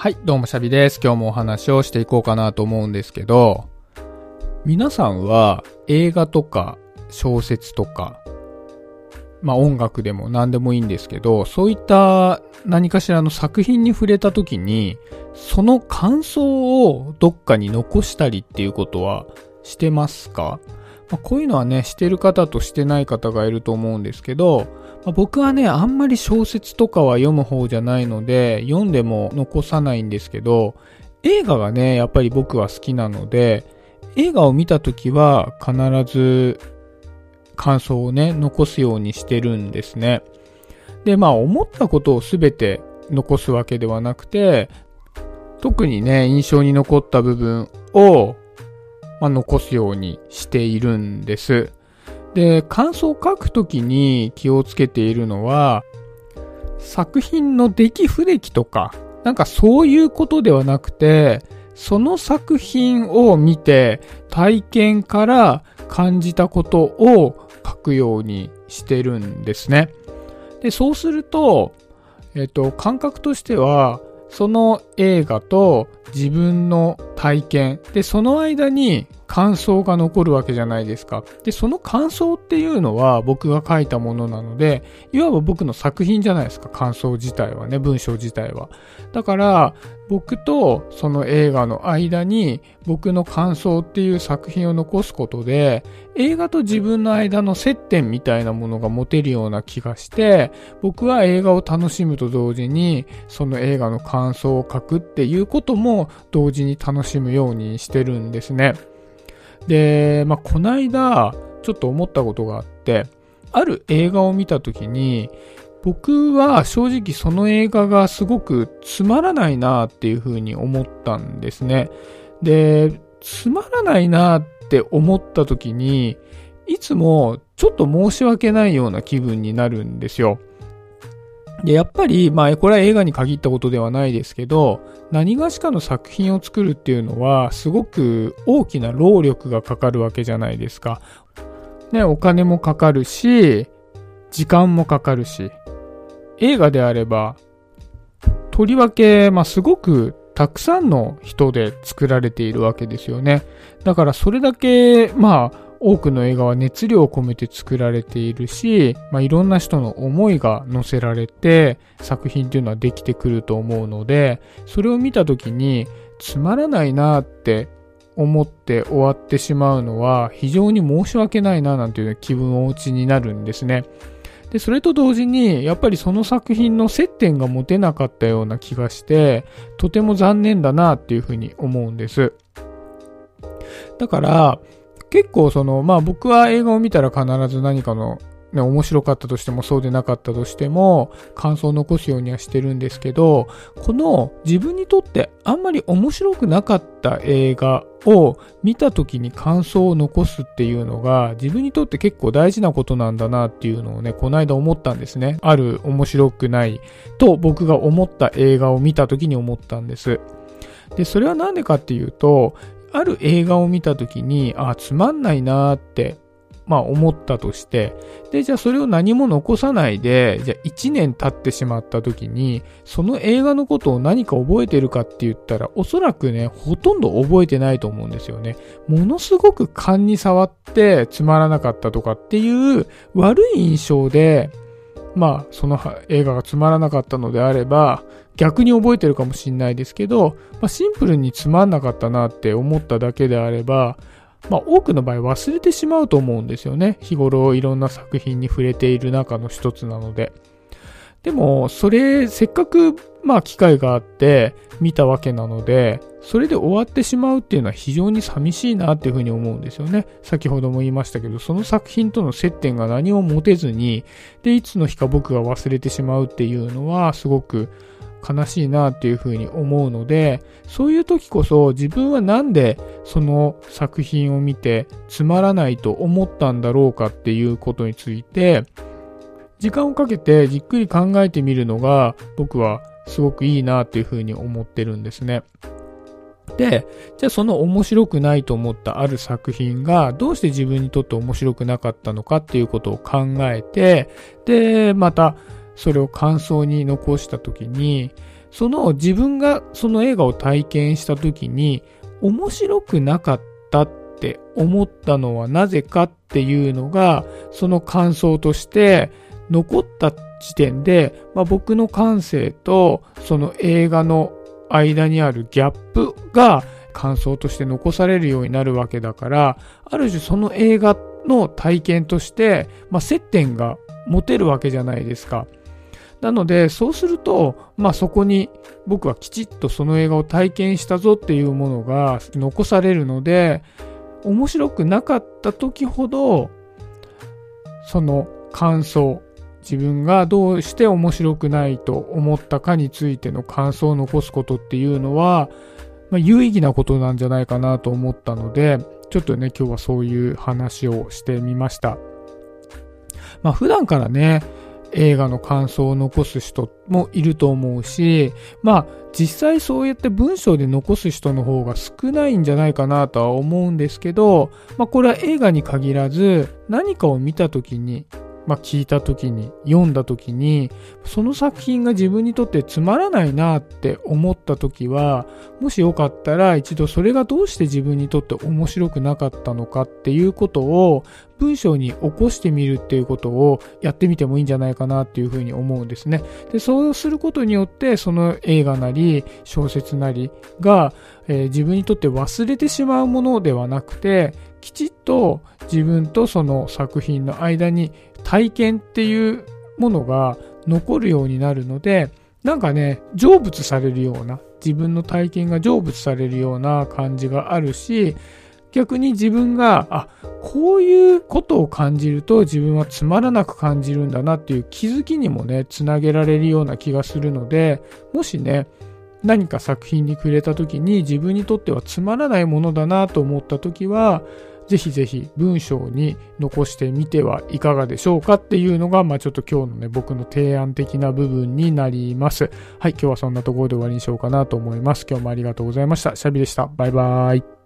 はい、どうもシャビです。今日もお話をしていこうかなと思うんですけど、皆さんは映画とか小説とか、まあ音楽でも何でもいいんですけど、そういった何かしらの作品に触れた時に、その感想をどっかに残したりっていうことはしてますか？まあ、こういうのはね、してる方としてない方がいると思うんですけど、まあ、僕はね、あんまり小説とかは読む方じゃないので、読んでも残さないんですけど、映画がね、やっぱり僕は好きなので、映画を見た時は必ず感想をね、残すようにしてるんですね。で、まあ思ったことをすべて残すわけではなくて、特にね、印象に残った部分をまあ、残すようにしているんです。で、感想を書くときに気をつけているのは、作品の出来不出来とか、なんかそういうことではなくて、その作品を見て体験から感じたことを書くようにしてるんですね。で、そうすると、えっと、感覚としては、その映画と自分の体験。で、その間に感想が残るわけじゃないですか。で、その感想っていうのは僕が書いたものなので、いわば僕の作品じゃないですか。感想自体はね、文章自体は。だから、僕とその映画の間に僕の感想っていう作品を残すことで、映画と自分の間の接点みたいなものが持てるような気がして、僕は映画を楽しむと同時に、その映画の感想を書くっていうことも同時に楽しむようにしてるんですね。で、まあ、こないだ、ちょっと思ったことがあって、ある映画を見たときに、僕は正直その映画がすごくつまらないなっていうふうに思ったんですね。で、つまらないなって思った時に、いつもちょっと申し訳ないような気分になるんですよ。で、やっぱり、まあ、これは映画に限ったことではないですけど、何がしかの作品を作るっていうのは、すごく大きな労力がかかるわけじゃないですか。ね、お金もかかるし、時間もかかるし。映画であれば、とりわけ、まあ、すごくたくさんの人で作られているわけですよね。だからそれだけ、まあ、多くの映画は熱量を込めて作られているし、まあ、いろんな人の思いが乗せられて作品っていうのはできてくると思うので、それを見た時につまらないなって思って終わってしまうのは非常に申し訳ないななんていう気分をお持ちになるんですね。で、それと同時に、やっぱりその作品の接点が持てなかったような気がして、とても残念だなっていうふうに思うんです。だから、結構その、まあ僕は映画を見たら必ず何かのね、面白かったとしてもそうでなかったとしても感想を残すようにはしてるんですけど、この自分にとってあんまり面白くなかった映画を見た時に感想を残すっていうのが自分にとって結構大事なことなんだなっていうのをね、この間思ったんですね。ある面白くないと僕が思った映画を見た時に思ったんです。で、それはなんでかっていうと、ある映画を見た時に、あ、つまんないなーってまあ思ったとして、で、じゃあそれを何も残さないで、じゃあ1年経ってしまった時に、その映画のことを何か覚えてるかって言ったら、おそらくね、ほとんど覚えてないと思うんですよね。ものすごく勘に触ってつまらなかったとかっていう悪い印象で、まあ、その映画がつまらなかったのであれば、逆に覚えてるかもしんないですけど、まあ、シンプルにつまんなかったなって思っただけであれば、まあ、多くの場合忘れてしまうと思うんですよね。日頃いろんな作品に触れている中の一つなので。でも、それ、せっかく、まあ、機会があって見たわけなので、それで終わってしまうっていうのは非常に寂しいなっていうふうに思うんですよね。先ほども言いましたけど、その作品との接点が何も持てずに、で、いつの日か僕が忘れてしまうっていうのは、すごく悲しいなっていうふうに思うので、そういう時こそ自分はなんでその作品を見てつまらないと思ったんだろうかっていうことについて、時間をかけてじっくり考えてみるのが僕はすごくいいなっていうふうに思ってるんですね。で、じゃあその面白くないと思ったある作品がどうして自分にとって面白くなかったのかっていうことを考えて、で、またそれを感想に残した時に、その自分がその映画を体験した時に面白くなかったって思ったのはなぜかっていうのがその感想として残った時点で、まあ、僕の感性とその映画の間にあるギャップが感想として残されるようになるわけだから、ある種その映画の体験として、まあ、接点が持てるわけじゃないですか。なので、そうすると、まあそこに僕はきちっとその映画を体験したぞっていうものが残されるので、面白くなかった時ほど、その感想、自分がどうして面白くないと思ったかについての感想を残すことっていうのは、まあ、有意義なことなんじゃないかなと思ったので、ちょっとね、今日はそういう話をしてみました。まあ普段からね、映画の感想を残す人もいると思うし、まあ実際そうやって文章で残す人の方が少ないんじゃないかなとは思うんですけど、まあこれは映画に限らず何かを見た時にまあ、聞いた時に、読んだ時に、その作品が自分にとってつまらないなって思った時は、もしよかったら一度それがどうして自分にとって面白くなかったのかっていうことを文章に起こしてみるっていうことをやってみてもいいんじゃないかなっていうふうに思うんですね。で、そうすることによってその映画なり小説なりが、えー、自分にとって忘れてしまうものではなくて、きちっと自分とその作品の間に体験っていうものが残るようになるので、なんかね、成仏されるような、自分の体験が成仏されるような感じがあるし、逆に自分が、あ、こういうことを感じると自分はつまらなく感じるんだなっていう気づきにもね、つなげられるような気がするので、もしね、何か作品に触れた時に自分にとってはつまらないものだなと思った時は、ぜひぜひ文章に残してみてはいかがでしょうかっていうのが、まあちょっと今日のね、僕の提案的な部分になります。はい、今日はそんなところで終わりにしようかなと思います。今日もありがとうございました。シャビでした。バイバーイ。